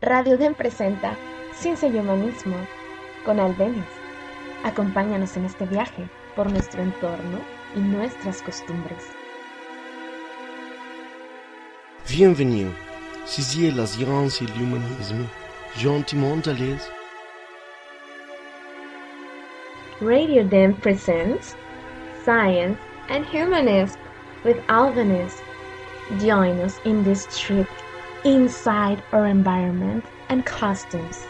Radio Den presenta Ciencia y Humanismo con Albenis. Acompáñanos en este viaje por nuestro entorno y nuestras costumbres. Bienvenue. Ceci est la science et l'humanisme. Gentiment à l'aise. Radio Den presents Science and Humanism with Albenis. Join us in this trip inside our environment and customs.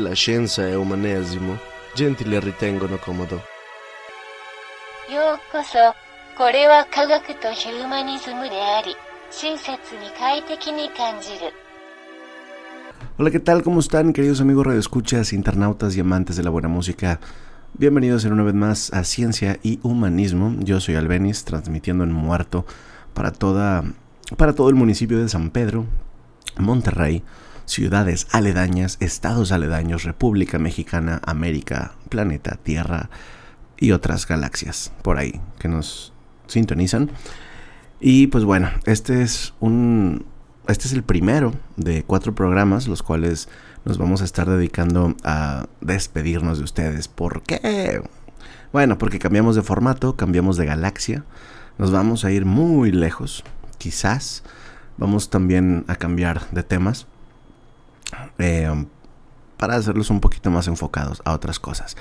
La scienza e umanesimo, ritengono comodo. Hola, ¿qué tal? ¿Cómo están, queridos amigos radioescuchas, internautas y amantes de la buena música? Bienvenidos una vez más a Ciencia y Humanismo. Yo soy Albenis, transmitiendo en muerto para, toda, para todo el municipio de San Pedro, Monterrey, ciudades aledañas, estados aledaños, República Mexicana, América, planeta, Tierra y otras galaxias por ahí que nos sintonizan. Y pues bueno, este es un este es el primero de cuatro programas, los cuales nos vamos a estar dedicando a despedirnos de ustedes. ¿Por qué? Bueno, porque cambiamos de formato, cambiamos de galaxia, nos vamos a ir muy lejos, quizás. Vamos también a cambiar de temas eh, para hacerlos un poquito más enfocados a otras cosas.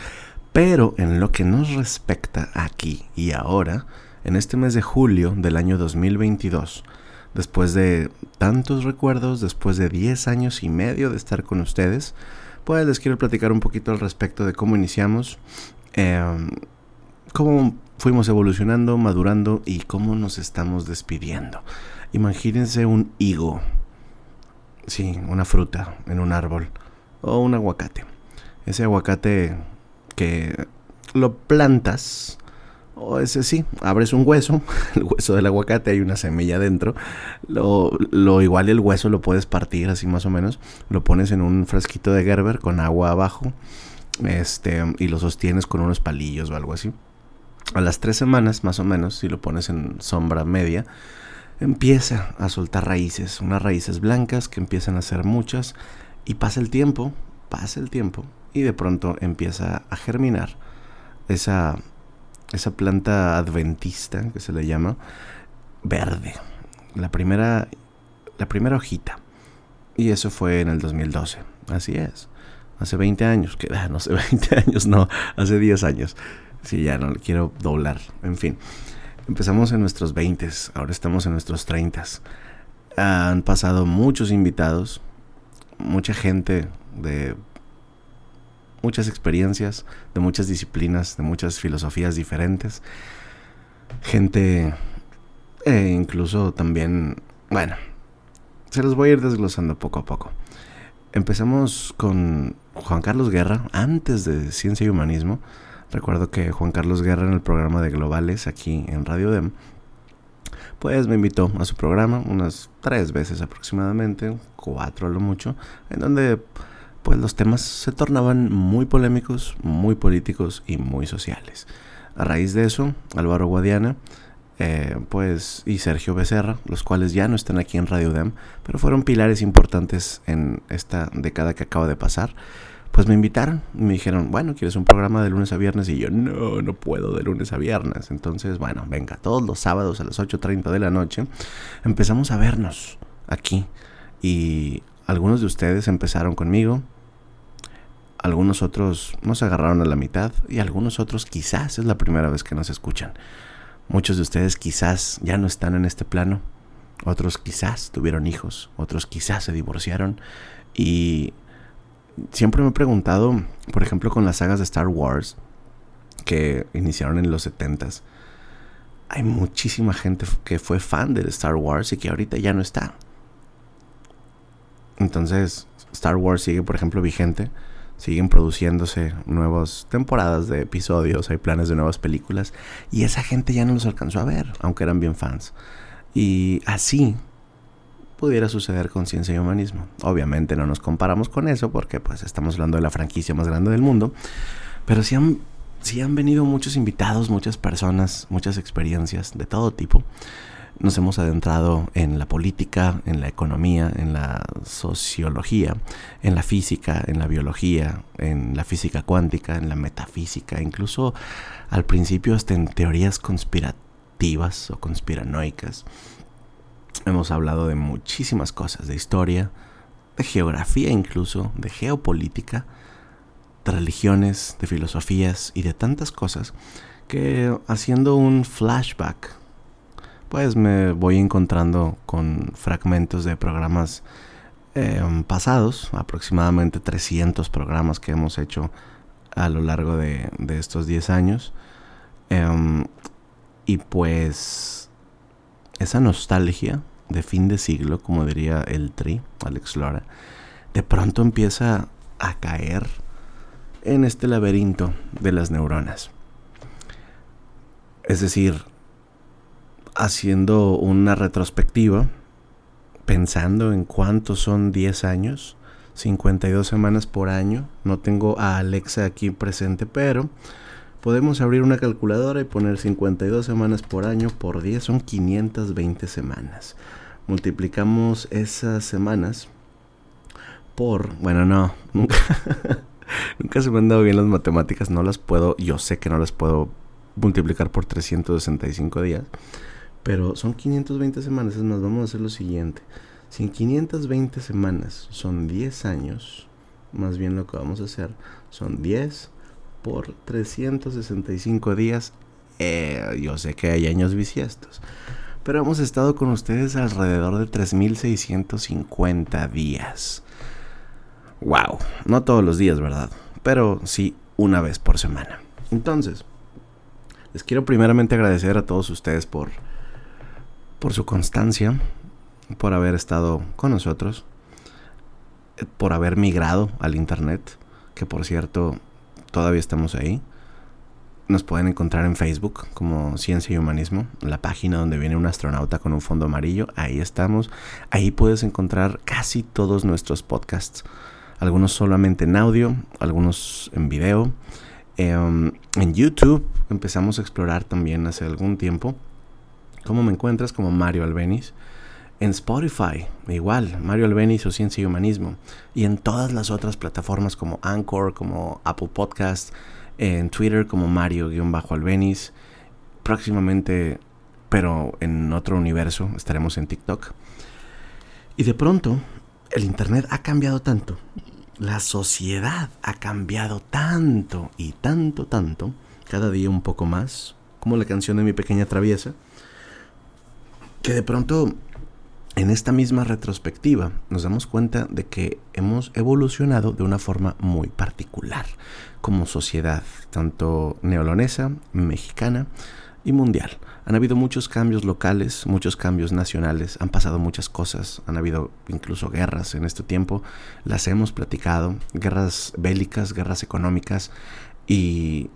Pero en lo que nos respecta aquí y ahora, en este mes de julio del año 2022, después de tantos recuerdos, después de 10 años y medio de estar con ustedes, pues les quiero platicar un poquito al respecto de cómo iniciamos, eh, cómo fuimos evolucionando, madurando y cómo nos estamos despidiendo. Imagínense un higo, sí, una fruta en un árbol o un aguacate. Ese aguacate que lo plantas, o ese sí, abres un hueso, el hueso del aguacate, hay una semilla dentro, lo, lo igual el hueso lo puedes partir así más o menos, lo pones en un frasquito de Gerber con agua abajo, este, y lo sostienes con unos palillos o algo así. A las tres semanas más o menos, si lo pones en sombra media, empieza a soltar raíces, unas raíces blancas que empiezan a ser muchas, y pasa el tiempo, pasa el tiempo, y de pronto empieza a germinar esa esa planta adventista que se le llama verde. La primera, la primera hojita. Y eso fue en el 2012. Así es. Hace 20 años. Que, no sé, 20 años, no. Hace 10 años. Sí, ya no le quiero doblar. En fin. Empezamos en nuestros 20. Ahora estamos en nuestros 30. Han pasado muchos invitados. Mucha gente de muchas experiencias, de muchas disciplinas, de muchas filosofías diferentes. Gente, eh, incluso también, bueno, se los voy a ir desglosando poco a poco. Empezamos con Juan Carlos Guerra, antes de Ciencia y Humanismo. Recuerdo que Juan Carlos Guerra en el programa de Globales aquí en Radio Dem, pues me invitó a su programa unas tres veces aproximadamente, cuatro a lo mucho, en donde pues los temas se tornaban muy polémicos, muy políticos y muy sociales. A raíz de eso, Álvaro Guadiana, eh, pues, y Sergio Becerra, los cuales ya no están aquí en Radio Dem, pero fueron pilares importantes en esta década que acaba de pasar, pues me invitaron, me dijeron, bueno, ¿quieres un programa de lunes a viernes? Y yo, no, no puedo de lunes a viernes. Entonces, bueno, venga, todos los sábados a las 8.30 de la noche empezamos a vernos aquí. Y algunos de ustedes empezaron conmigo, algunos otros nos agarraron a la mitad y algunos otros quizás es la primera vez que nos escuchan. Muchos de ustedes quizás ya no están en este plano, otros quizás tuvieron hijos, otros quizás se divorciaron y siempre me he preguntado, por ejemplo, con las sagas de Star Wars que iniciaron en los 70s, hay muchísima gente que fue fan de Star Wars y que ahorita ya no está. Entonces, Star Wars sigue, por ejemplo, vigente siguen produciéndose nuevas temporadas de episodios, hay planes de nuevas películas y esa gente ya no los alcanzó a ver, aunque eran bien fans. Y así pudiera suceder con ciencia y humanismo. Obviamente no nos comparamos con eso porque pues estamos hablando de la franquicia más grande del mundo, pero sí han, sí han venido muchos invitados, muchas personas, muchas experiencias de todo tipo. Nos hemos adentrado en la política, en la economía, en la sociología, en la física, en la biología, en la física cuántica, en la metafísica, incluso al principio hasta en teorías conspirativas o conspiranoicas. Hemos hablado de muchísimas cosas, de historia, de geografía incluso, de geopolítica, de religiones, de filosofías y de tantas cosas que haciendo un flashback pues me voy encontrando con fragmentos de programas em, pasados, aproximadamente 300 programas que hemos hecho a lo largo de, estos 10 años. Em, y pues esa nostalgia de fin de siglo, como diría el Tri, Alex Lora, de pronto empieza a caer en este laberinto de las neuronas. Es decir, haciendo una retrospectiva, pensando en cuántos son 10 años, 52 semanas por año. No tengo a Alexa aquí presente, pero podemos abrir una calculadora y poner 52 semanas por año por 10 son 520 semanas. Multiplicamos esas semanas por, bueno, no, nunca, nunca se me han dado bien las matemáticas, no las puedo, yo sé que no las puedo multiplicar por 365 días. Pero son 520 semanas, es más, vamos a hacer lo siguiente. Si en 520 semanas son 10 años, más bien lo que vamos a hacer son 10 por 365 días. Eh, yo sé que hay años bisiestos, pero hemos estado con ustedes alrededor de 3650 días. Wow, no todos los días, ¿verdad? Pero sí una vez por semana. Entonces, les quiero primeramente agradecer a todos ustedes por por su constancia, por haber estado con nosotros, por haber migrado al Internet, que por cierto todavía estamos ahí. Nos pueden encontrar en Facebook como Ciencia y Humanismo, la página donde viene un astronauta con un fondo amarillo. Ahí estamos. Ahí puedes encontrar casi todos nuestros podcasts. Algunos solamente en audio, algunos en video. Em, en YouTube empezamos a explorar también hace algún tiempo ¿Cómo me encuentras? Como Mario Albenis. En Spotify, igual, Mario Albenis o Ciencia y Humanismo. Y en todas las otras plataformas como Anchor, como Apple Podcast, en Twitter como Mario-Albenis. Próximamente, pero en otro universo, estaremos en TikTok. Y de pronto, el Internet ha cambiado tanto. La sociedad ha cambiado tanto y tanto, tanto. Cada día un poco más. Como la canción de mi pequeña traviesa que de pronto en esta misma retrospectiva nos damos cuenta de que hemos evolucionado de una forma muy particular como sociedad, tanto neolonesa, mexicana y mundial. Han habido muchos cambios locales, muchos cambios nacionales, han pasado muchas cosas, han habido incluso guerras en este tiempo, las hemos platicado, guerras bélicas, guerras económicas y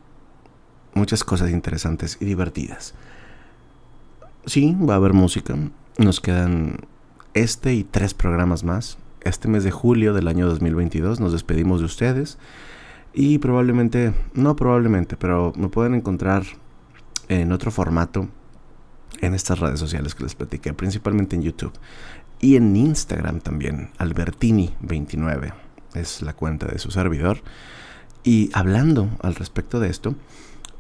muchas cosas interesantes y divertidas. Sí, va a haber música. Nos quedan este y tres programas más. Este mes de julio del año 2022 nos despedimos de ustedes. Y probablemente, no probablemente, pero me pueden encontrar en otro formato en estas redes sociales que les platiqué, principalmente en YouTube. Y en Instagram también, Albertini29 es la cuenta de su servidor. Y hablando al respecto de esto,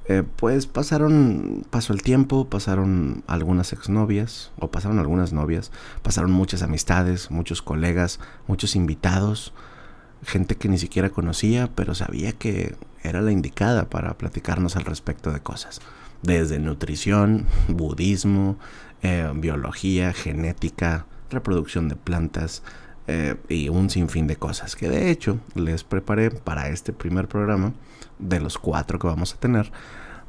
eh, pues pasaron, pasó el tiempo, pasaron algunas exnovias, o pasaron algunas novias, pasaron muchas amistades, muchos colegas, muchos invitados, gente que ni siquiera conocía, pero sabía que era la indicada para platicarnos al respecto de cosas. Desde nutrición, budismo, eh, biología, genética, reproducción de plantas, eh, y un sinfín de cosas que de hecho les preparé para este primer programa de los cuatro que vamos a tener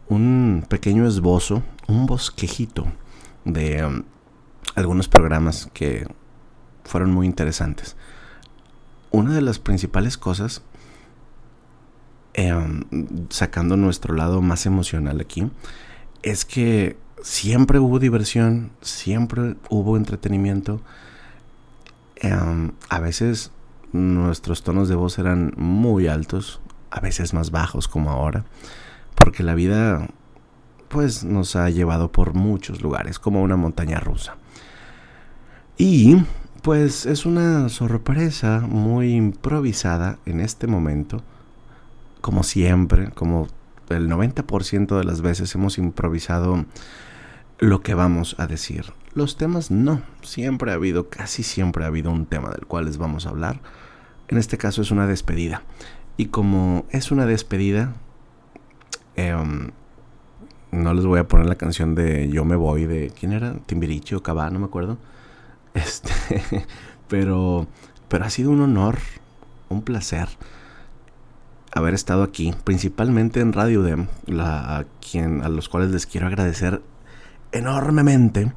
un pequeño esbozo, un bosquejito de um, algunos programas que fueron muy interesantes. Una de las principales cosas, em, sacando nuestro lado más emocional aquí, es que siempre hubo diversión, siempre hubo entretenimiento. Em, a veces nuestros tonos de voz eran muy altos, a veces más bajos como ahora, porque la vida pues nos ha llevado por muchos lugares, como una montaña rusa. Y pues es una sorpresa muy improvisada en este momento, como siempre, como el 90% de las veces hemos improvisado lo que vamos a decir. Los temas no, siempre ha habido, casi siempre ha habido un tema del cual les vamos a hablar. En este caso es una despedida. Y como es una despedida, em, no les voy a poner la canción de Yo me voy de quién era, Timbiriche o Cabá, no me acuerdo. Este, pero pero ha sido un honor, un placer haber estado aquí, principalmente en Radio Dem, a, quien, a los cuales les quiero agradecer enormemente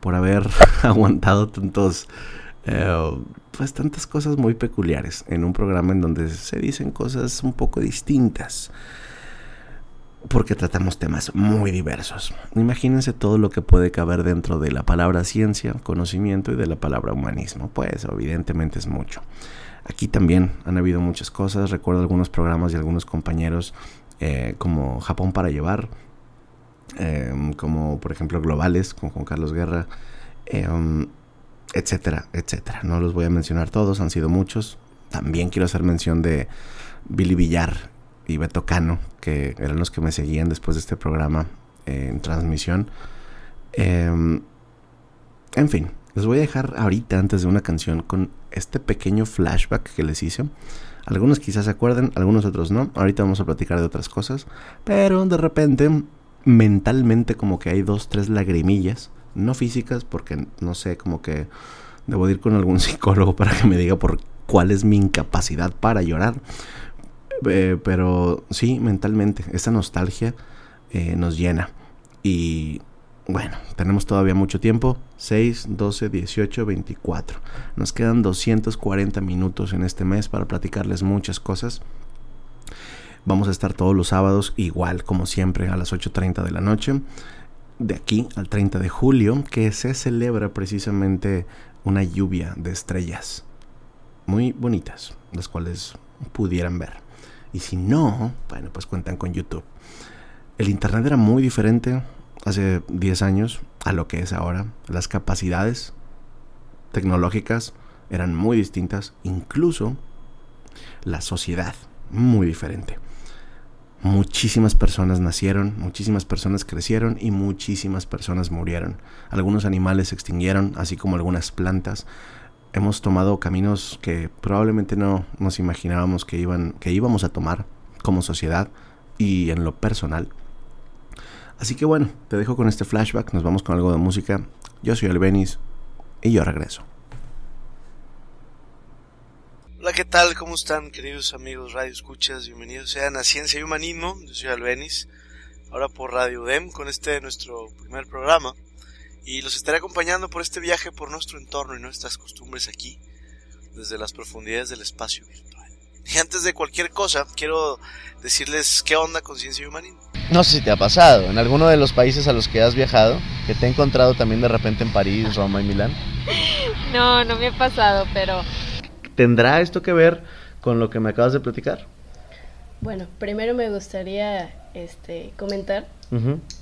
por haber aguantado tantos, eh, pues tantas cosas muy peculiares en un programa en donde se dicen cosas un poco distintas. Porque tratamos temas muy diversos. Imagínense todo lo que puede caber dentro de la palabra ciencia, conocimiento y de la palabra humanismo. Pues evidentemente es mucho. Aquí también han habido muchas cosas. Recuerdo algunos programas y algunos compañeros eh, como Japón para llevar, eh, como por ejemplo Globales con Juan Carlos Guerra, etcétera, etcétera. No los voy a mencionar todos, han sido muchos. También quiero hacer mención de Billy Villar y Beto Cano, que eran los que me seguían después de este programa en transmisión. en fin, les voy a dejar ahorita antes de una canción con este pequeño flashback que les hice. Algunos quizás se acuerden, algunos otros no. Ahorita vamos a platicar de otras cosas. Pero de repente, mentalmente como que hay dos, tres lagrimillas. No físicas, porque no sé, como que debo ir con algún psicólogo para que me diga por cuál es mi incapacidad para llorar. Eh, pero sí, mentalmente, esa nostalgia eh, nos llena. Y bueno, tenemos todavía mucho tiempo. 6, 12, 18, 24. Nos quedan 240 minutos en este mes para platicarles muchas cosas. Vamos a estar todos los sábados igual como siempre a las 8.30 de la noche. De aquí al 30 de julio que se celebra precisamente una lluvia de estrellas. Muy bonitas, las cuales pudieran ver. Y si no, bueno, pues cuentan con YouTube. El Internet era muy diferente hace 10 años a lo que es ahora. Las capacidades tecnológicas eran muy distintas, incluso la sociedad muy diferente. Muchísimas personas nacieron, muchísimas personas crecieron y muchísimas personas murieron. Algunos animales se extinguieron, así como algunas plantas. Hemos tomado caminos que probablemente no nos imaginábamos que, iban, que íbamos a tomar como sociedad y en lo personal. Así que bueno, te dejo con este flashback, nos vamos con algo de música. Yo soy Albenis y yo regreso. Hola, ¿qué tal? ¿Cómo están, queridos amigos Radio Escuchas? Bienvenidos sean a Ciencia y Humanismo. Yo soy Albenis, ahora por Radio DEM con este nuestro primer programa. Y los estaré acompañando por este viaje por nuestro entorno y nuestras costumbres aquí, desde las profundidades del espacio virtual. Y antes de cualquier cosa, quiero decirles qué onda con Ciencia y Humanismo. No sé si te ha pasado, en alguno de los países a los que has viajado, que te he encontrado también de repente en París, Roma y Milán. No, no me ha pasado, pero... ¿Tendrá esto que ver con lo que me acabas de platicar? Bueno, primero me gustaría este, comentar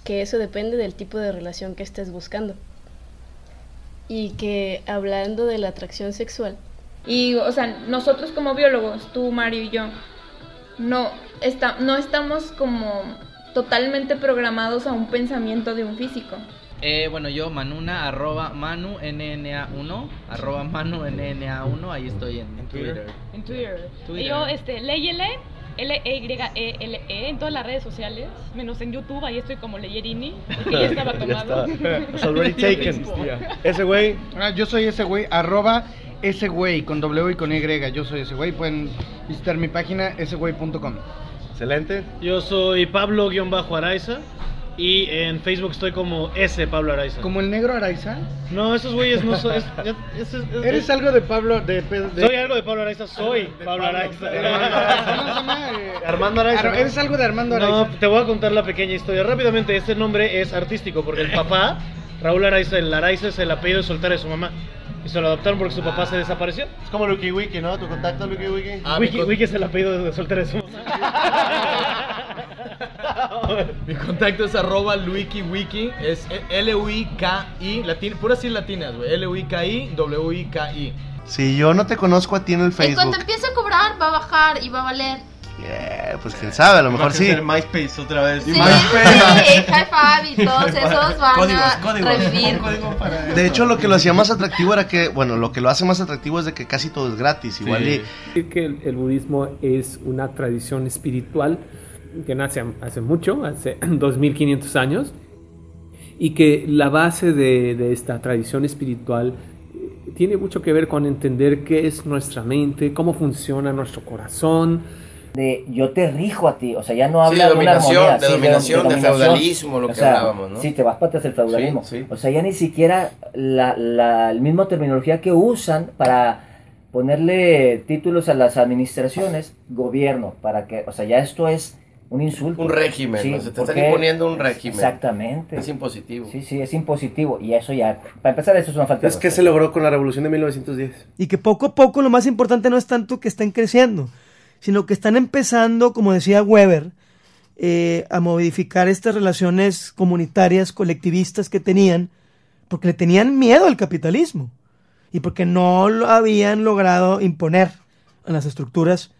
que eso depende del tipo de relación que estés buscando. Y que hablando de la atracción sexual. Y, o sea, nosotros como biólogos, tú, Mario y yo, no, está, no estamos como totalmente programados a un pensamiento de un físico. Eh, bueno, yo, Manuna, arroba Manu, NNA1, arroba Manu, NNA1, ahí estoy en, Twitter. En Twitter. Y yo, este, Leyele, L-E-Y-E-L-E, -E, en todas las redes sociales, menos en YouTube, ahí estoy como Leyerini, porque ya estaba tomado. It's already taken. ese güey. Ah, yo soy ese güey, arroba ese güey, con W y con Y, yo soy ese güey. Pueden visitar mi página, esegüey.com. Excelente. Yo soy Pablo-Araiza y en Facebook estoy como S Pablo Araiza. ¿Como el negro Araiza? No, esos güeyes no son. Es, es, es, ¿Eres algo de Pablo? De, de, Soy algo de Pablo Araiza, soy Pablo, Araiza. Armando Araiza. ¿Eres algo de Armando Araiza? No, te voy a contar la pequeña historia. Rápidamente, este nombre es artístico porque el papá, Raúl Araiza, el Araiza es el apellido de soltar de su mamá. Y se lo adoptaron porque su papá se desapareció. Es como Wiki Wiki, ¿no? ¿Tu contacto, Wiki Wiki? Ah, Wiki, Wiki es el apellido de soltar de su mamá. Mi contacto es arroba luikiwiki, es L-U-I-K-I, latin, puras sí latinas, güey. L-U-I-K-I, W-I-K-I. Si yo no te conozco a ti en el En Facebook, cuanto empiece a cobrar, va a bajar y va a valer. eh, pues quién sabe, a lo mejor sí. MySpace otra vez. Sí, sí, High Five y todos esos van Códigos, a códigos. revivir. De hecho, lo que lo hacía más atractivo era que, bueno, lo que lo hace más atractivo es de que casi todo es gratis. Igual y que el, el budismo es una tradición espiritual que nace hace mucho, hace 2500 años, y que la base de, de esta tradición espiritual eh, tiene mucho que ver con entender qué es nuestra mente, cómo funciona nuestro corazón. de yo te rijo a ti, o sea, ya no Sí, habla de de, una dominación, armonía, de sí, dominación, de dominación. feudalismo, lo O que sea, hablábamos, ¿no? Sí, te vas para atrás el feudalismo. Sí, sí. O sea, ya ni siquiera la, la, la misma terminología que usan para ponerle títulos a las administraciones, gobierno, para que, o sea, ya esto es un insulto. Un régimen, Sí, ¿no? Se te están imponiendo un régimen. Exactamente. Es impositivo. Sí, sí, es impositivo. Y eso ya, para empezar, eso es una falta de Es que se logró con la revolución de 1910. Y que poco a poco lo más importante no es tanto que estén creciendo, sino que están empezando, como decía Weber, eh, a modificar estas relaciones comunitarias, colectivistas que tenían, porque le tenían miedo al capitalismo y porque no lo habían logrado imponer en las estructuras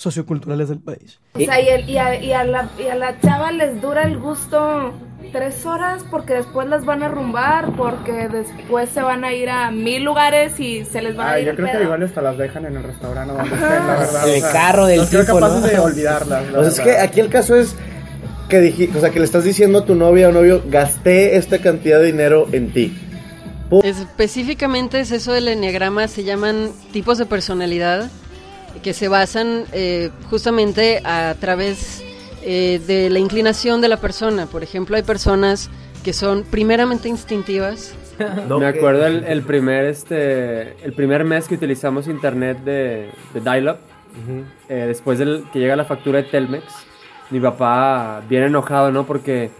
socioculturales del país. O sea, y, el- y a, y a la, y a la chava les dura el gusto tres horas porque después las van a rumbar, porque después se van a ir a mil lugares y se les va a Ay, ir yo creo que igual hasta las dejan en el restaurante o donde estén, la verdad. El o sea, carro del no creo tipo, capaces ¿no? de olvidarlas. la Pues es que aquí el caso es que dij- o sea, que le estás diciendo a tu novia o novio, gasté esta cantidad de dinero en ti. Específicamente es eso del enneagrama, se llaman tipos de personalidad que se basan eh, justamente a través eh, de la inclinación de la persona. Por ejemplo, hay personas que son primeramente instintivas. Me acuerdo el, el primer este el primer mes que utilizamos internet de, de dial-up, eh, después del que llega la factura de Telmex, mi papá viene enojado, ¿no? Porque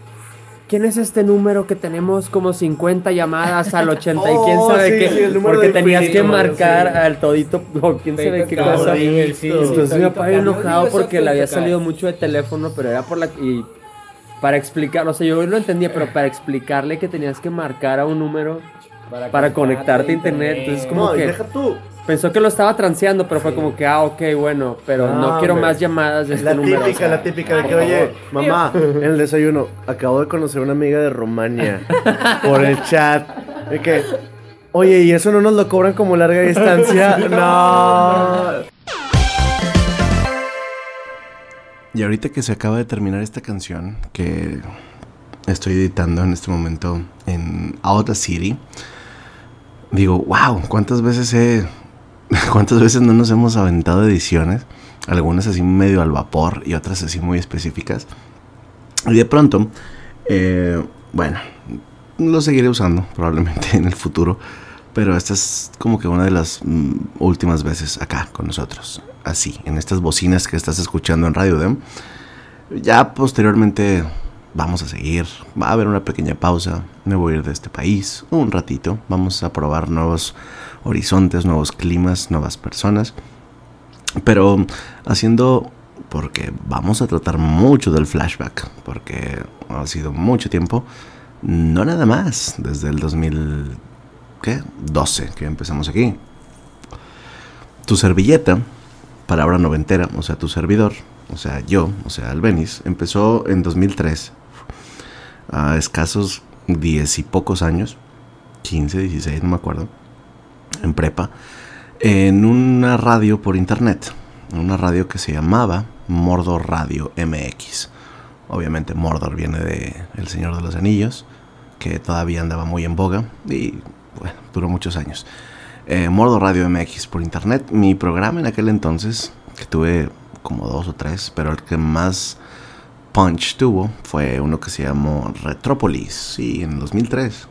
¿quién es este número que tenemos como 50 llamadas al 80 y quién Oh, sabe sí, qué? sí, Porque tenías que marcar sí. al todito o quién sabe qué cosa. Entonces mi papá enojado porque le había salido mucho de teléfono, pero era por la y para explicar, o sea, yo lo entendía, pero para explicarle que tenías que marcar a un número para, conectarte a internet. Entonces, como No, que deja tú. Pensó que lo estaba transeando, pero fue como que, ah, ok, bueno, pero no, No, quiero hombre. más llamadas de este La número. típica, o sea, la típica de que, oye, mamá, en el desayuno, acabo de conocer una amiga de Rumania por el chat. De que, oye, ¿y eso no nos lo cobran como larga distancia? No. Y ahorita que se acaba de terminar esta canción, que estoy editando en este momento en Audacity, digo, wow, ¿cuántas veces he... ¿Cuántas veces no nos hemos aventado ediciones? Algunas así medio al vapor y otras así muy específicas. Y de pronto, eh, bueno, lo seguiré usando probablemente en el futuro. Pero esta es como que una de las mm, últimas veces acá con nosotros. Así, en estas bocinas que estás escuchando en Radio Dem. Ya posteriormente vamos a seguir. Va a haber una pequeña pausa. Me voy a ir de este país un ratito. Vamos a probar nuevos horizontes, nuevos climas, nuevas personas. Pero haciendo porque vamos a tratar mucho del flashback, porque ha sido mucho tiempo, no nada más, desde el 2012 que empezamos aquí. Tu servilleta, palabra noventera, o sea, tu servidor, o sea, yo, o sea, Albeniz, empezó en 2003, a escasos 10 y pocos años, 15, 16, no me acuerdo, en prepa, en una radio por internet, una radio que se llamaba Mordor Radio MX. Obviamente Mordor viene de El Señor de los Anillos, que todavía andaba muy en boga y duró muchos años. Eh, Mordor Radio MX por internet, mi programa en aquel entonces, que tuve como dos o tres, pero el que más punch tuvo fue uno que se llamó Retrópolis, sí, en 2003.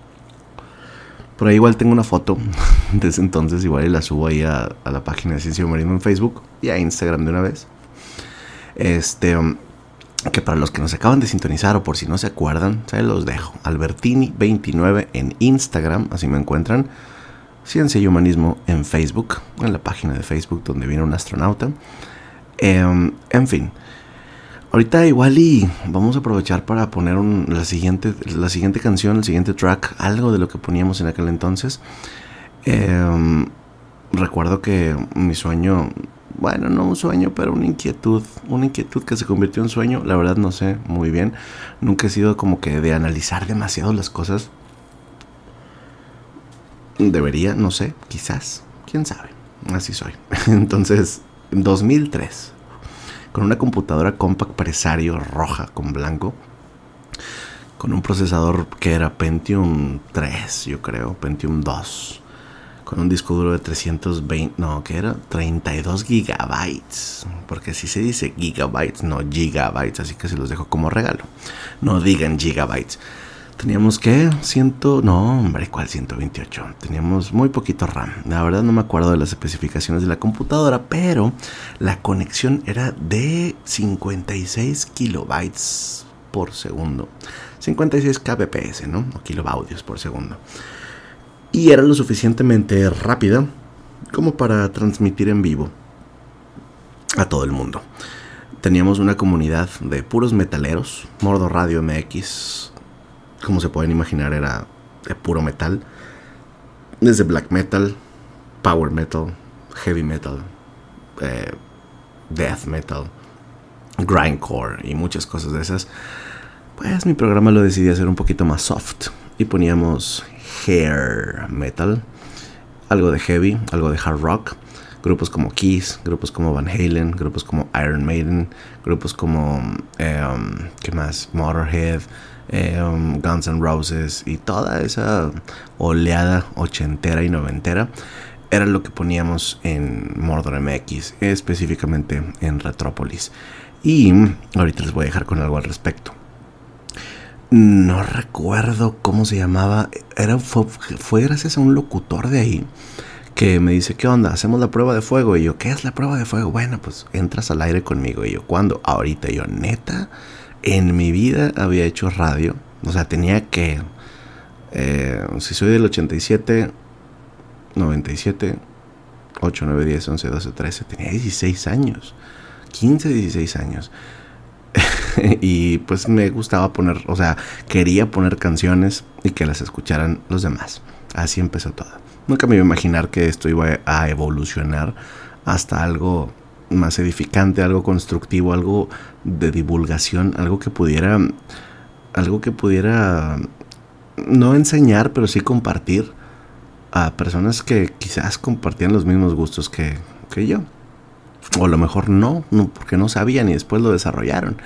Por ahí igual tengo una foto de ese entonces, igual la subo ahí a, a la página de Ciencia y Humanismo en Facebook y a Instagram de una vez. Este, um, que para los que nos acaban de sintonizar o por si no se acuerdan, se los dejo. Albertini29 en Instagram, así me encuentran. Ciencia y Humanismo en Facebook, en la página de Facebook donde viene un astronauta. Em, en fin, Ahorita igual y vamos a aprovechar para poner la, siguiente, la siguiente canción, el siguiente track, algo de lo que poníamos en aquel entonces. Em, recuerdo que mi sueño, bueno, no un sueño, pero una inquietud, una inquietud que se convirtió en sueño, la verdad no sé muy bien. Nunca he sido como que de analizar demasiado las cosas. Debería, no sé, quizás, quién sabe. Así soy. Entonces, en 2003, con una computadora compact Presario roja con blanco, con un procesador que era Pentium 3, yo creo, Pentium 2, con un disco duro de 320, no, que era 32 gigabytes, porque si se dice gigabytes, no gigabytes, así que se los dejo como regalo. No digan gigabytes. Teníamos que ciento, no, hombre, ¿cuál 128? Teníamos muy poquito RAM. La verdad no me acuerdo de las especificaciones de la computadora, pero la conexión era de 56 kilobytes por segundo. 56 kbps, ¿no? O kilobaudios por segundo. Y era lo suficientemente rápida como para transmitir en vivo a todo el mundo. Teníamos una comunidad de puros metaleros, Mordo Radio MX, como se pueden imaginar, era de puro metal. Desde black metal, power metal, heavy metal, eh, death metal, grindcore y muchas cosas de esas. Pues mi programa lo decidí hacer un poquito más soft y poníamos hair metal, algo de heavy, algo de hard rock. Grupos como Kiss, grupos como Van Halen, grupos como Iron Maiden, grupos como, em, ¿qué más? Motorhead, em, Guns N' Roses y toda esa oleada ochentera y noventera era lo que poníamos en Mordor MX, específicamente en Retrópolis. Y ahorita les voy a dejar con algo al respecto. No recuerdo cómo se llamaba. Era, fue, gracias a un locutor de ahí que me dice, ¿qué onda? Hacemos la prueba de fuego. Y yo, ¿qué es la prueba de fuego? Bueno, pues entras al aire conmigo. Y yo, ¿cuándo? Ahorita. Y yo, neta, en mi vida había hecho radio. O sea, tenía que... eh, si soy del 87, 97, 8, 9, 10, 11, 12, 13, tenía 16 años. 15, 16 años. y pues me gustaba poner, o sea, quería poner canciones y que las escucharan los demás. Así empezó todo. Nunca me iba a imaginar que esto iba a evolucionar hasta algo más edificante, algo constructivo, algo de divulgación, algo que pudiera, algo que pudiera no enseñar, pero sí compartir a personas que quizás compartían los mismos gustos que, que yo. O a lo mejor no, no, porque no sabían y después lo desarrollaron.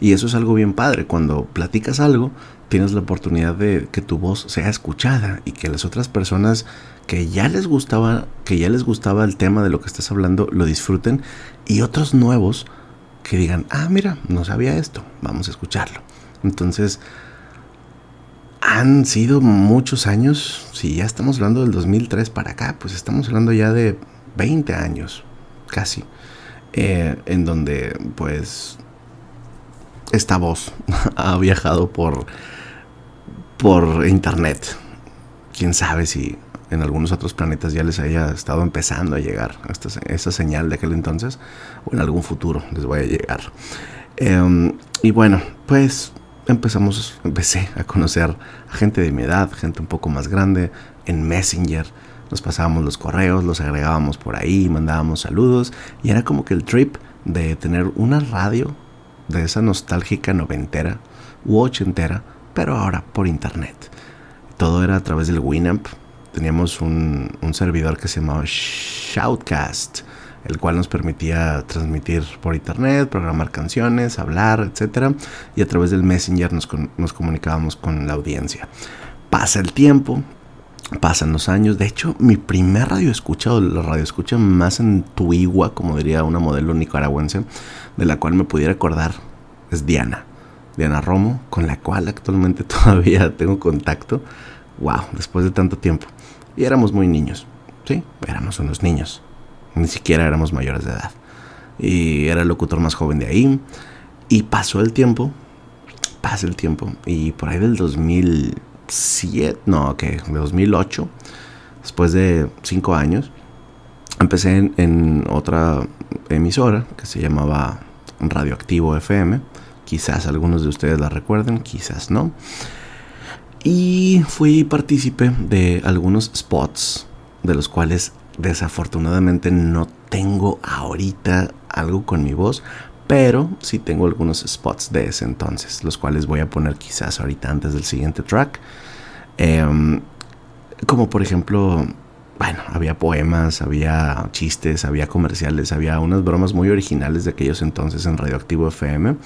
Y eso es algo bien padre. Cuando platicas algo, tienes la oportunidad de que tu voz sea escuchada y que las otras personas que ya les gustaba, que ya les gustaba el tema de lo que estás hablando, lo disfruten y otros nuevos que digan, ah, mira, no sabía esto, vamos a escucharlo. Entonces, han sido muchos años, si ya estamos hablando del 2003 para acá, pues estamos hablando ya de 20 años, casi, eh, en donde pues esta voz ha viajado por, por internet. Quién sabe si en algunos otros planetas ya les haya estado empezando a llegar esta, esa señal de aquel entonces, o en algún futuro les vaya a llegar. Eh, y bueno, pues empezamos, empecé a conocer a gente de mi edad, gente un poco más grande, en Messenger. Nos pasábamos los correos, los agregábamos por ahí, mandábamos saludos y era como que el trip de tener una radio de esa nostálgica noventera u ochentera, pero ahora por internet. Todo era a través del Winamp. Teníamos un, un servidor que se llamaba Shoutcast, el cual nos permitía transmitir por internet, programar canciones, hablar, etc. Y a través del Messenger nos, nos comunicábamos con la audiencia. Pasa el tiempo, pasan los años. De hecho, mi primer radio escucha, o la radio escucha más antigua, como diría una modelo nicaragüense, de la cual me pudiera acordar, es Diana. Diana Romo, con la cual actualmente todavía tengo contacto. Wow, después de tanto tiempo. Y éramos muy niños, ¿sí? Éramos unos niños. Ni siquiera éramos mayores de edad. Y era el locutor más joven de ahí. Y pasó el tiempo. Pasa el tiempo. Y por ahí del 2007, no, que de 2008, después de cinco años, empecé en otra emisora que se llamaba Radioactivo FM. Quizás algunos de ustedes la recuerden, quizás no. Y fui partícipe de algunos spots, de los cuales desafortunadamente no tengo ahorita algo con mi voz, pero sí tengo algunos spots de ese entonces, los cuales voy a poner quizás ahorita antes del siguiente track. Em, como por ejemplo, bueno, había poemas, había chistes, había comerciales, había unas bromas muy originales de aquellos entonces en Radioactivo FM.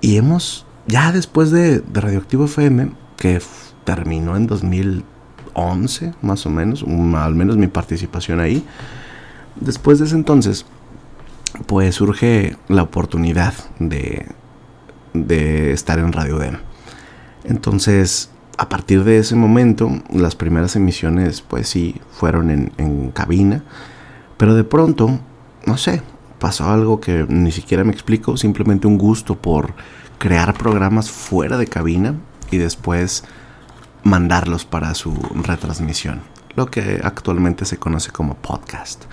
Y hemos, ya después de, Radioactivo FM, que terminó en 2011, más o menos, al menos mi participación ahí, después de ese entonces, pues surge la oportunidad de, de estar en Radio Dem. Entonces, a partir de ese momento, las primeras emisiones, pues sí, fueron en, en cabina, pero de pronto, no sé, pasó algo que ni siquiera me explico, simplemente un gusto por crear programas fuera de cabina y después mandarlos para su retransmisión, lo que actualmente se conoce como podcast,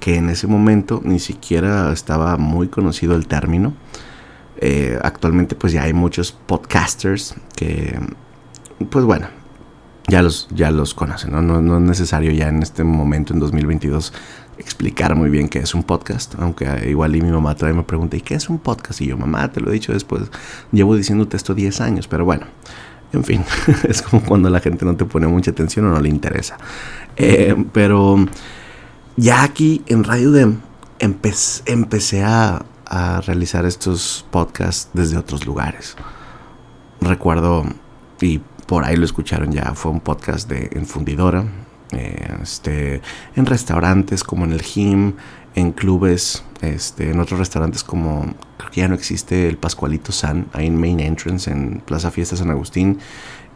que en ese momento ni siquiera estaba muy conocido el término. Eh, actualmente pues ya hay muchos podcasters que pues bueno ya los, ya los conocen, ¿no? ¿no? No es necesario ya en este momento, en 2022, explicar muy bien qué es un podcast. Aunque igual y mi mamá todavía me pregunta, ¿y qué es un podcast? Y yo, mamá, te lo he dicho después, llevo diciéndote esto 10 años, pero bueno, en fin, es como cuando la gente no te pone mucha atención o no le interesa. Eh, pero ya aquí en Radio Dem empecé a, a realizar estos podcasts desde otros lugares. Recuerdo, y por ahí lo escucharon ya, fue un podcast de Enfundidora, este, en restaurantes como en el Gym, en clubes, este, en otros restaurantes como, creo que ya no existe el Pascualito San, ahí en Main Entrance, en Plaza Fiesta San Agustín,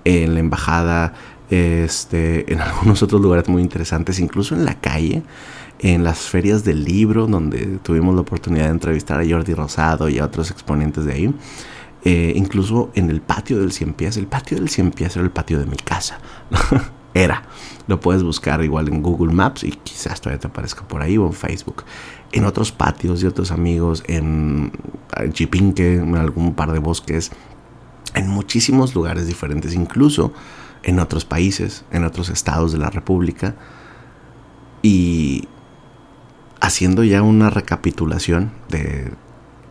en la Embajada, este, en algunos otros lugares muy interesantes, incluso en la calle, en las ferias del libro, donde tuvimos la oportunidad de entrevistar a Jordi Rosado y a otros exponentes de ahí. Eh, incluso en el patio del Cien Pies. El patio del Cien Pies era el patio de mi casa. era. Lo puedes buscar igual en Google Maps y quizás todavía te aparezca por ahí o en Facebook. En otros patios de otros amigos, en Chipinque, en algún par de bosques, en muchísimos lugares diferentes, incluso en otros países, en otros estados de la República. Y haciendo ya una recapitulación de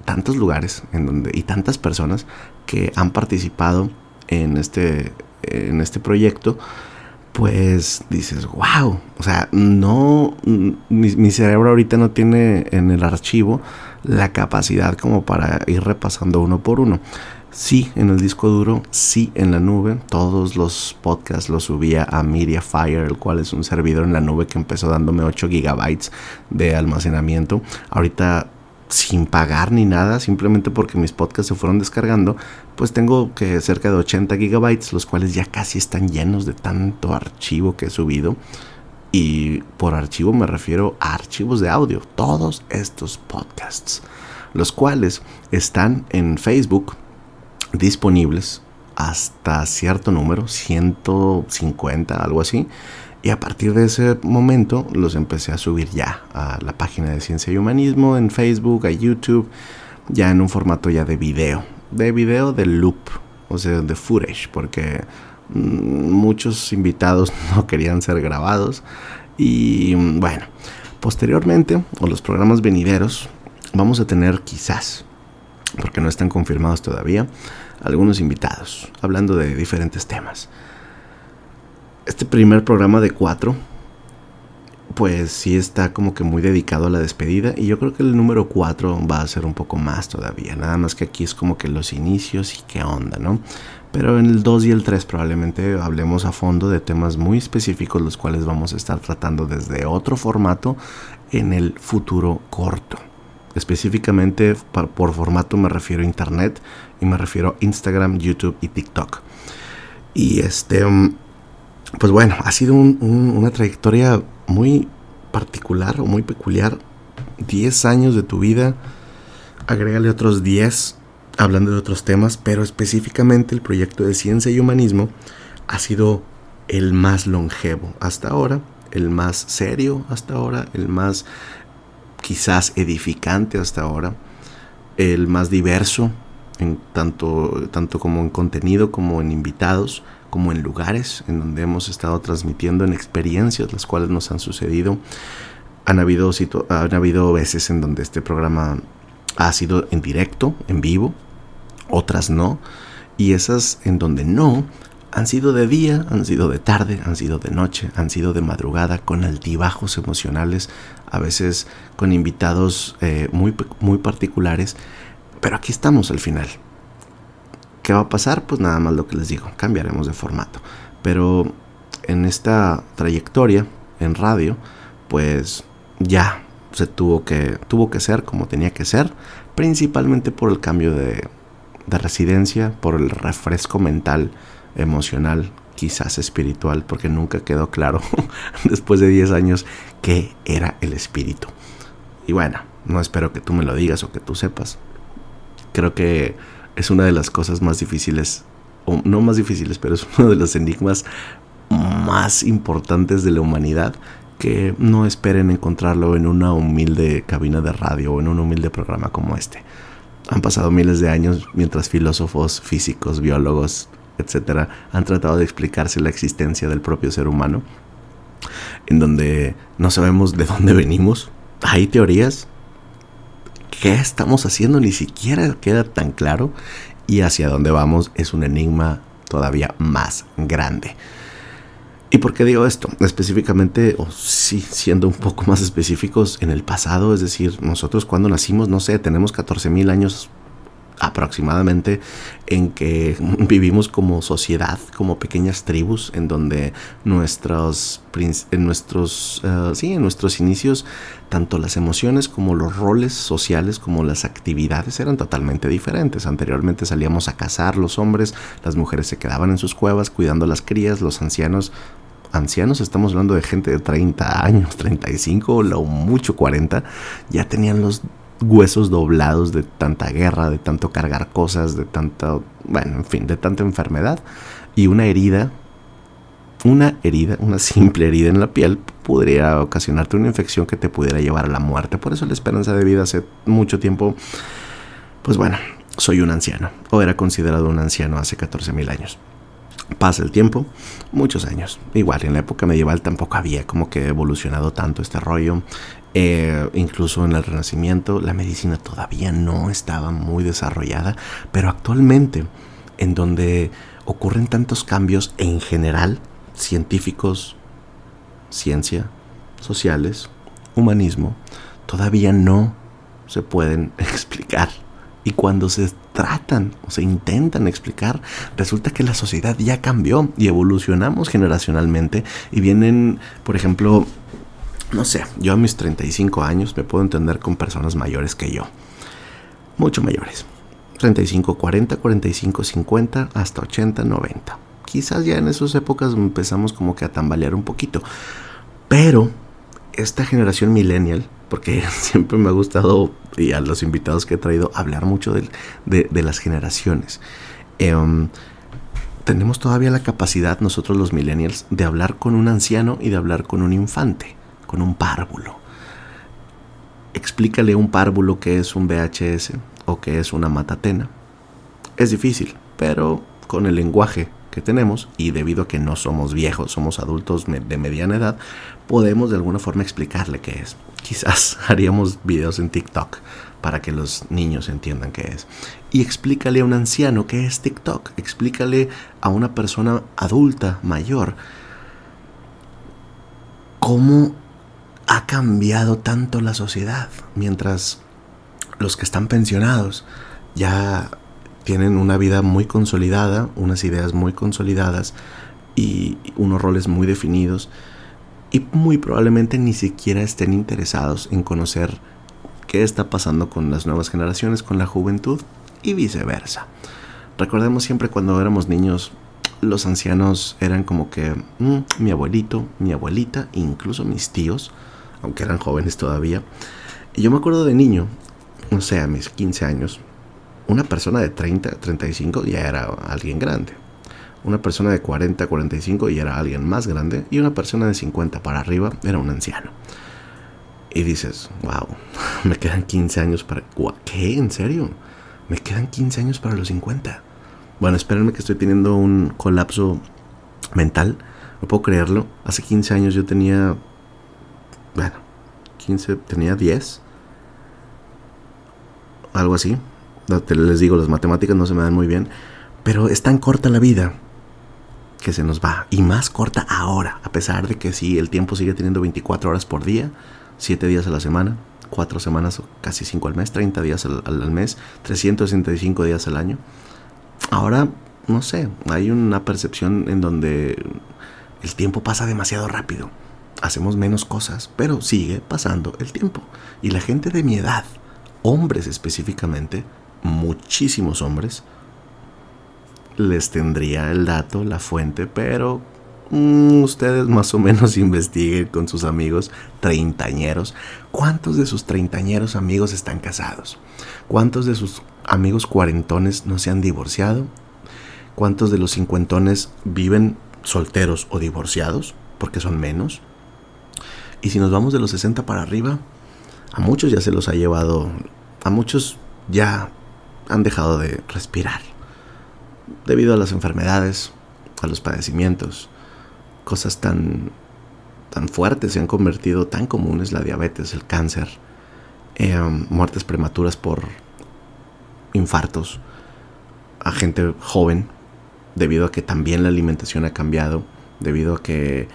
tantos lugares en donde y tantas personas que han participado en este en este proyecto pues dices wow o sea no mi, mi, cerebro ahorita no tiene en el archivo la capacidad como para ir repasando uno por uno. Sí en el disco duro sí en la nube. Todos los podcasts los subía a Mediafire el cual es un servidor en la nube que empezó dándome 8 gigabytes de almacenamiento. Ahorita sin pagar ni nada, simplemente porque mis podcasts se fueron descargando, pues tengo que cerca de 80 gigabytes, los cuales ya casi están llenos de tanto archivo que he subido. Y por archivo me refiero a archivos de audio, todos estos podcasts, los cuales están en Facebook disponibles hasta cierto número, 150, algo así. Y a partir de ese momento los empecé a subir ya a la página de Ciencia y Humanismo, en Facebook, a YouTube, ya en un formato ya de video. De video de loop, o sea, de footage, porque mmm, muchos invitados no querían ser grabados. Y bueno, posteriormente, o los programas venideros, vamos a tener quizás, porque no están confirmados todavía, algunos invitados, hablando de diferentes temas este primer programa de cuatro, pues sí está como que muy dedicado a la despedida. Y yo creo que el número cuatro va a ser un poco más todavía. Nada más que aquí es como que los inicios y qué onda, ¿no? Pero en el 2 y el 3 probablemente hablemos a fondo de temas muy específicos, los cuales vamos a estar tratando desde otro formato en el futuro corto. Específicamente por formato me refiero a Internet y me refiero a Instagram, YouTube y TikTok. Y este pues bueno, ha sido un, un, una trayectoria muy particular o muy peculiar. 10 años de tu vida, agrégale otros 10 hablando de otros temas, pero específicamente el proyecto de ciencia y humanismo ha sido el más longevo hasta ahora, el más serio hasta ahora, el más quizás edificante hasta ahora. el más diverso, en tanto, tanto como en contenido, como en invitados, como en lugares en donde hemos estado transmitiendo, en experiencias las cuales nos han sucedido. Han habido, habido veces en donde este programa ha sido en directo, en vivo, otras no, y esas en donde no, han sido de día, han sido de tarde, han sido de noche, han sido de madrugada, con altibajos emocionales, a veces con invitados eh, muy, muy particulares, pero aquí estamos al final. ¿Qué va a pasar? Pues nada más lo que les digo, cambiaremos de formato. Pero en esta trayectoria en radio, pues ya se tuvo que, tuvo que ser como tenía que ser, principalmente por el cambio de, de residencia, por el refresco mental, emocional, quizás espiritual, porque nunca quedó claro después de 10 años qué era el espíritu. Y bueno, no espero que tú me lo digas o que tú sepas. Creo que es una de las cosas más difíciles, o no más difíciles, pero es uno de los enigmas más importantes de la humanidad que no esperen encontrarlo en una humilde cabina de radio o en un humilde programa como este. Han pasado miles de años mientras filósofos, físicos, biólogos, etcétera, han tratado de explicarse la existencia del propio ser humano, en donde no sabemos de dónde venimos. Hay teorías. ¿Qué estamos haciendo? Ni siquiera queda tan claro. Y hacia dónde vamos es un enigma todavía más grande. ¿Y por qué digo esto? Específicamente, o sí, siendo un poco más específicos, en el pasado, es decir, nosotros cuando nacimos, no sé, tenemos 14.000 años aproximadamente en que vivimos como sociedad, como pequeñas tribus, en donde nuestros, en nuestros, eh, sí, en nuestros inicios, tanto las emociones como los roles sociales, como las actividades eran totalmente diferentes. Anteriormente salíamos a cazar los hombres, las mujeres se quedaban en sus cuevas cuidando las crías, los ancianos ancianos, estamos hablando de gente de 30 años, 35 o mucho 40, ya tenían los huesos doblados de tanta guerra, de tanto cargar cosas, de tanta, bueno, en fin, de tanta enfermedad. Y una herida, una herida, una simple herida en la piel podría ocasionarte una infección que te pudiera llevar a la muerte. Por eso la esperanza de vida hace mucho tiempo, pues bueno, soy un anciano, o era considerado un anciano hace 14 mil años. Pasa el tiempo, muchos años. Igual en la época medieval tampoco había como que evolucionado tanto este rollo. Eh, incluso en el Renacimiento la medicina todavía no estaba muy desarrollada, pero actualmente en donde ocurren tantos cambios en general, científicos, ciencia, sociales, humanismo, todavía no se pueden explicar. Y cuando se tratan o se intentan explicar, resulta que la sociedad ya cambió y evolucionamos generacionalmente y vienen, por ejemplo, no sé, yo a mis 35 años me puedo entender con personas mayores que yo. Mucho mayores. 35, 40, 45, 50, hasta 80, 90. Quizás ya en esas épocas empezamos como que a tambalear un poquito. Pero esta generación millennial, porque siempre me ha gustado, y a los invitados que he traído, hablar mucho de, las generaciones. Em, tenemos todavía la capacidad, nosotros los millennials, de hablar con un anciano y de hablar con un infante con un párvulo. Explícale a un párvulo qué es un VHS o qué es una matatena. Es difícil, pero con el lenguaje que tenemos y debido a que no somos viejos, somos adultos de mediana edad, podemos de alguna forma explicarle qué es. Quizás haríamos videos en TikTok para que los niños entiendan qué es. Y explícale a un anciano qué es TikTok. Explícale a una persona adulta, mayor, cómo ha cambiado tanto la sociedad, mientras los que están pensionados ya tienen una vida muy consolidada, unas ideas muy consolidadas y unos roles muy definidos y muy probablemente ni siquiera estén interesados en conocer qué está pasando con las nuevas generaciones, con la juventud y viceversa. Recordemos siempre cuando éramos niños, los ancianos eran como que mm, mi abuelito, mi abuelita, incluso mis tíos, aunque eran jóvenes todavía. Y yo me acuerdo de niño, no sé, a mis 15 años, una persona de 30, 35 ya era alguien grande. Una persona de 40, 45 ya era alguien más grande. Y una persona de 50 para arriba era un anciano. Y dices, wow, me quedan 15 años para... ¿Qué? ¿En serio? Me quedan 15 años para los 50. Bueno, espérenme que estoy teniendo un colapso mental. No puedo creerlo. Hace 15 años yo tenía... Bueno, 15, tenía 10. Algo así. Les digo, las matemáticas no se me dan muy bien. Pero es tan corta la vida que se nos va. Y más corta ahora. A pesar de que sí, el tiempo sigue teniendo 24 horas por día. 7 días a la semana. 4 semanas o casi 5 al mes. 30 días al, al- al mes. 365 días al año. Ahora, no sé, hay una percepción en donde el tiempo pasa demasiado rápido. Hacemos menos cosas, pero sigue pasando el tiempo. Y la gente de mi edad, hombres específicamente, muchísimos hombres, les tendría el dato, la fuente, pero mm, ustedes más o menos investiguen con sus amigos treintañeros. ¿Cuántos de sus treintañeros amigos están casados? ¿Cuántos de sus amigos cuarentones no se han divorciado? ¿Cuántos de los cincuentones viven solteros o divorciados? Porque son menos. Y si nos vamos de los 60 para arriba, a muchos ya se los ha llevado, a muchos ya han dejado de respirar. Debido a las enfermedades, a los padecimientos, cosas tan, tan fuertes se han convertido tan comunes, la diabetes, el cáncer, eh, muertes prematuras por infartos a gente joven, debido a que también la alimentación ha cambiado, debido a que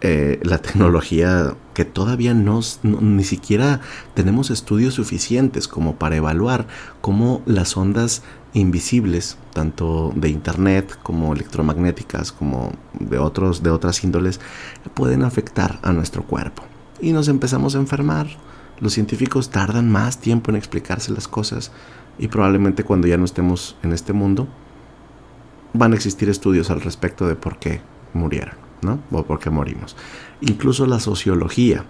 eh, la tecnología que todavía no, no- ni siquiera tenemos estudios suficientes como para evaluar cómo las ondas invisibles, tanto de internet como electromagnéticas, como de otros de otras índoles, pueden afectar a nuestro cuerpo. Y nos empezamos a enfermar. Los científicos tardan más tiempo en explicarse las cosas y probablemente cuando ya no estemos en este mundo van a existir estudios al respecto de por qué murieron, ¿no? O por qué morimos. Incluso la sociología,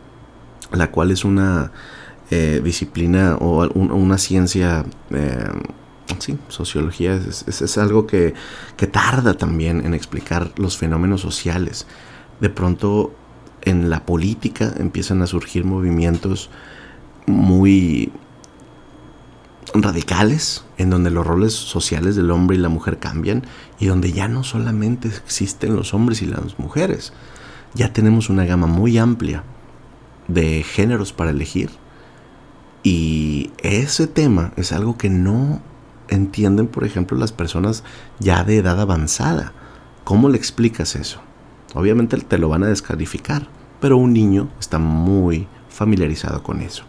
la cual es una eh, disciplina o un- una ciencia, eh, sí, sociología es, es- es algo que, que tarda también en explicar los fenómenos sociales. De pronto en la política empiezan a surgir movimientos muy radicales, en donde los roles sociales del hombre y la mujer cambian y donde ya no solamente existen los hombres y las mujeres, ya tenemos una gama muy amplia de géneros para elegir y ese tema es algo que no entienden, por ejemplo, las personas ya de edad avanzada. ¿Cómo le explicas eso? Obviamente te lo van a descalificar, pero un niño está muy familiarizado con eso.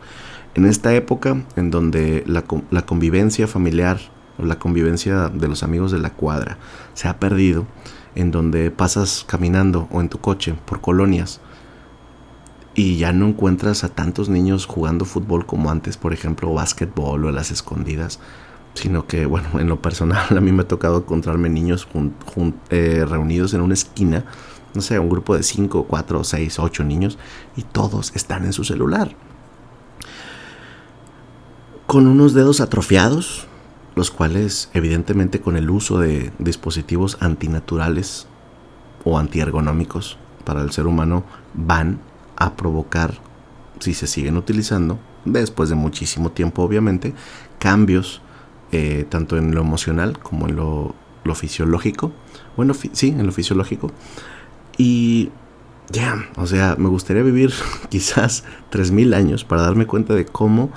En esta época en donde la, co- la convivencia familiar o la convivencia de los amigos de la cuadra se ha perdido, en donde pasas caminando o en tu coche por colonias y ya no encuentras a tantos niños jugando fútbol como antes, por ejemplo, o básquetbol o las escondidas, sino que, bueno, en lo personal a mí me ha tocado encontrarme niños eh, reunidos en una esquina, no sé, un grupo de 5, 4, 6, 8 niños, y todos están en su celular. Con unos dedos atrofiados, los cuales evidentemente con el uso de dispositivos antinaturales o antiergonómicos para el ser humano van a provocar, si se siguen utilizando, después de muchísimo tiempo obviamente, cambios eh, tanto en lo emocional como en lo, fisiológico. Bueno, sí, en lo fisiológico. Y ya, o sea, me gustaría vivir quizás 3.000 años para darme cuenta de cómo,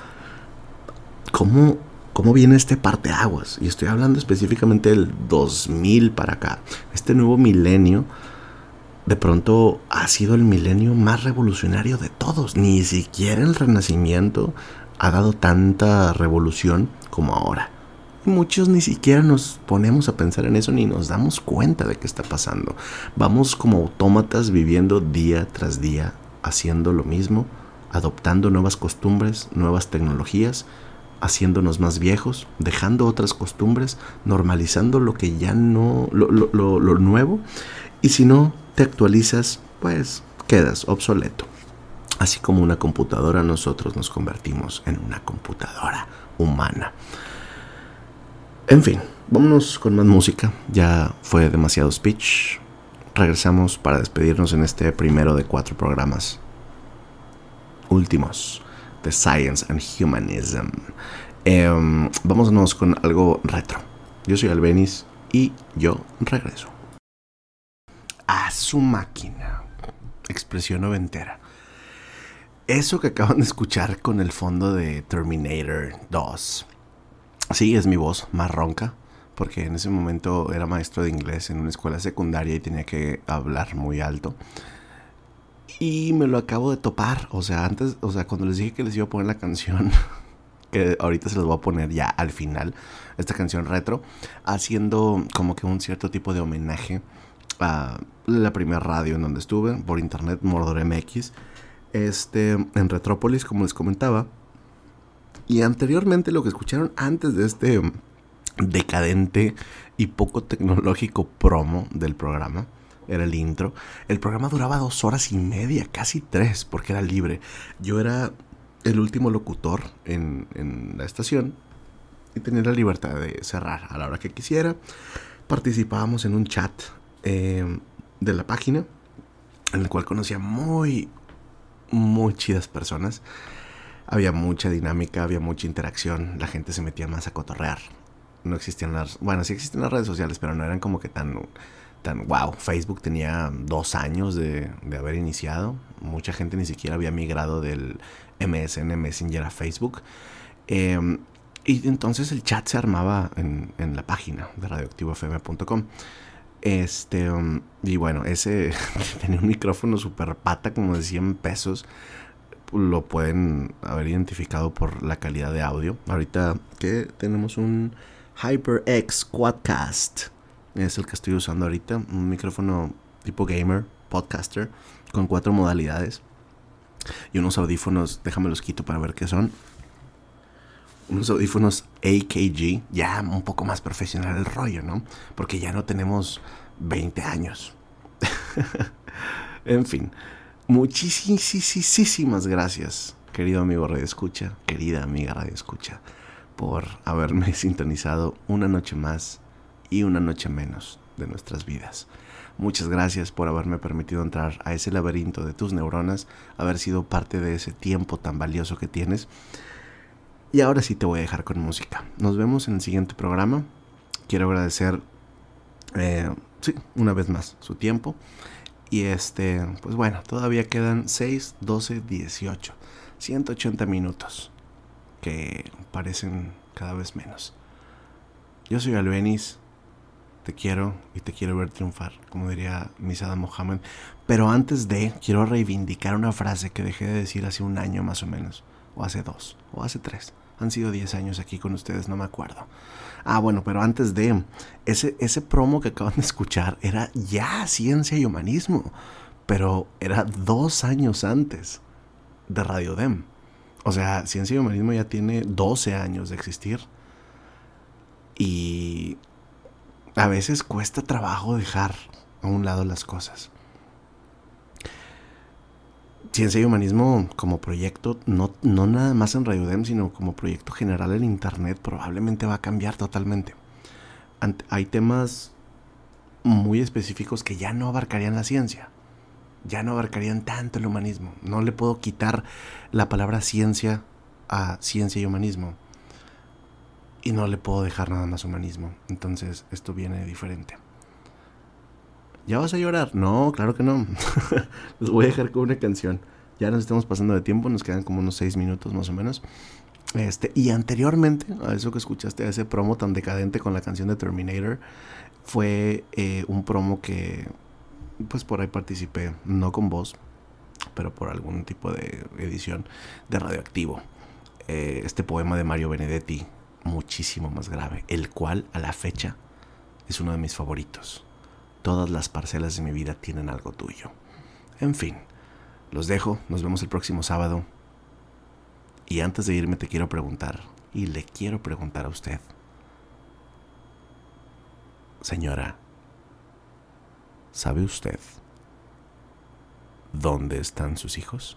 cómo, cómo viene este parteaguas. Y estoy hablando específicamente del 2000 para acá. Este nuevo milenio de pronto ha sido el milenio más revolucionario de todos. Ni siquiera el renacimiento ha dado tanta revolución como ahora. Muchos ni siquiera nos ponemos a pensar en eso ni nos damos cuenta de qué está pasando. Vamos como autómatas viviendo día tras día, haciendo lo mismo, adoptando nuevas costumbres, nuevas tecnologías, haciéndonos más viejos, dejando otras costumbres, normalizando lo que ya no, lo, nuevo. Y si no te actualizas, pues quedas obsoleto. Así como una computadora, nosotros nos convertimos en una computadora humana. En fin, vámonos con más música. Ya fue demasiado speech. Regresamos para despedirnos en este primero de cuatro programas. Últimos. De Science and Humanism. Em, vámonos con algo retro. Yo soy Albenis y yo regreso. A su máquina. Expresión noventera. Eso que acaban de escuchar con el fondo de Terminator 2. Sí, es mi voz más ronca, porque en ese momento era maestro de inglés en una escuela secundaria y tenía que hablar muy alto. Y me lo acabo de topar, o sea, antes, o sea, cuando les dije que les iba a poner la canción, que ahorita se los voy a poner ya al final, esta canción retro, haciendo como que un cierto tipo de homenaje a la primera radio en donde estuve, por internet, Mordor MX, este, en Retrópolis, como les comentaba. Y anteriormente lo que escucharon antes de este decadente y poco tecnológico promo del programa, era el intro. El programa duraba dos horas y media, casi tres, porque era libre. Yo era el último locutor en, en la estación y tenía la libertad de cerrar a la hora que quisiera. Participábamos en un chat eh, de la página, en el cual conocía muy, muy chidas personas. Había mucha dinámica, había mucha interacción, la gente se metía más a cotorrear. No existían las, bueno, sí existen las redes sociales, pero no eran como que tan, wow. Facebook tenía dos años de, haber iniciado. Mucha gente ni siquiera había migrado del MSN Messenger a Facebook. Eh, y entonces el chat se armaba en, la página de radioactivofm.com. Este, um, y bueno, ese tenía un micrófono super pata como de 100 pesos. Lo pueden haber identificado por la calidad de audio. Ahorita que tenemos un HyperX Quadcast. Es el que estoy usando ahorita. Un micrófono tipo gamer, podcaster, con cuatro modalidades. Y unos audífonos, déjame los quito para ver qué son. Unos audífonos AKG, ya un poco más profesional el rollo, ¿no? Porque ya no tenemos 20 años. en fin, muchísimas gracias, querido amigo Radio Escucha, querida amiga Radio Escucha, por haberme sintonizado una noche más y una noche menos de nuestras vidas. Muchas gracias por haberme permitido entrar a ese laberinto de tus neuronas, haber sido parte de ese tiempo tan valioso que tienes. Y ahora sí te voy a dejar con música. Nos vemos en el siguiente programa. Quiero agradecer, eh, sí, una vez más su tiempo. Y este, pues bueno, todavía quedan 6, 12, 18, 180 minutos que parecen cada vez menos. Yo soy Albenis, te quiero y te quiero ver triunfar, como diría Misada Mohammed. Pero antes de, quiero reivindicar una frase que dejé de decir hace un año más o menos, o hace dos, o hace tres. Han sido 10 años aquí con ustedes, no me acuerdo. Ah, bueno, pero antes de ese, ese promo que acaban de escuchar era ya ciencia y humanismo, pero era dos años antes de Radio Dem. O sea, ciencia y humanismo ya tiene 12 años de existir. Y a veces cuesta trabajo dejar a un lado las cosas. Ciencia y Humanismo como proyecto, no, no nada más en Radio Dem, sino como proyecto general en Internet, probablemente va a cambiar totalmente. Hay temas muy específicos que ya no abarcarían la ciencia, ya no abarcarían tanto el humanismo. No le puedo quitar la palabra ciencia a ciencia y humanismo. Y no le puedo dejar nada más humanismo. Entonces esto viene diferente. ¿Ya vas a llorar? No, claro que no. Los voy a dejar con una canción. Ya nos estamos pasando de tiempo, nos quedan como unos 6 minutos más o menos. Este, y anteriormente a eso que escuchaste, a ese promo tan decadente con la canción de Terminator, fue eh, un promo que pues por ahí participé, no con voz, pero por algún tipo de edición de radioactivo. Eh, este poema de Mario Benedetti, muchísimo más grave, el cual a la fecha es uno de mis favoritos. Todas las parcelas de mi vida tienen algo tuyo. En fin, los dejo, nos vemos el próximo sábado. Y antes de irme te quiero preguntar, y le quiero preguntar a usted, señora, ¿sabe usted dónde están sus hijos?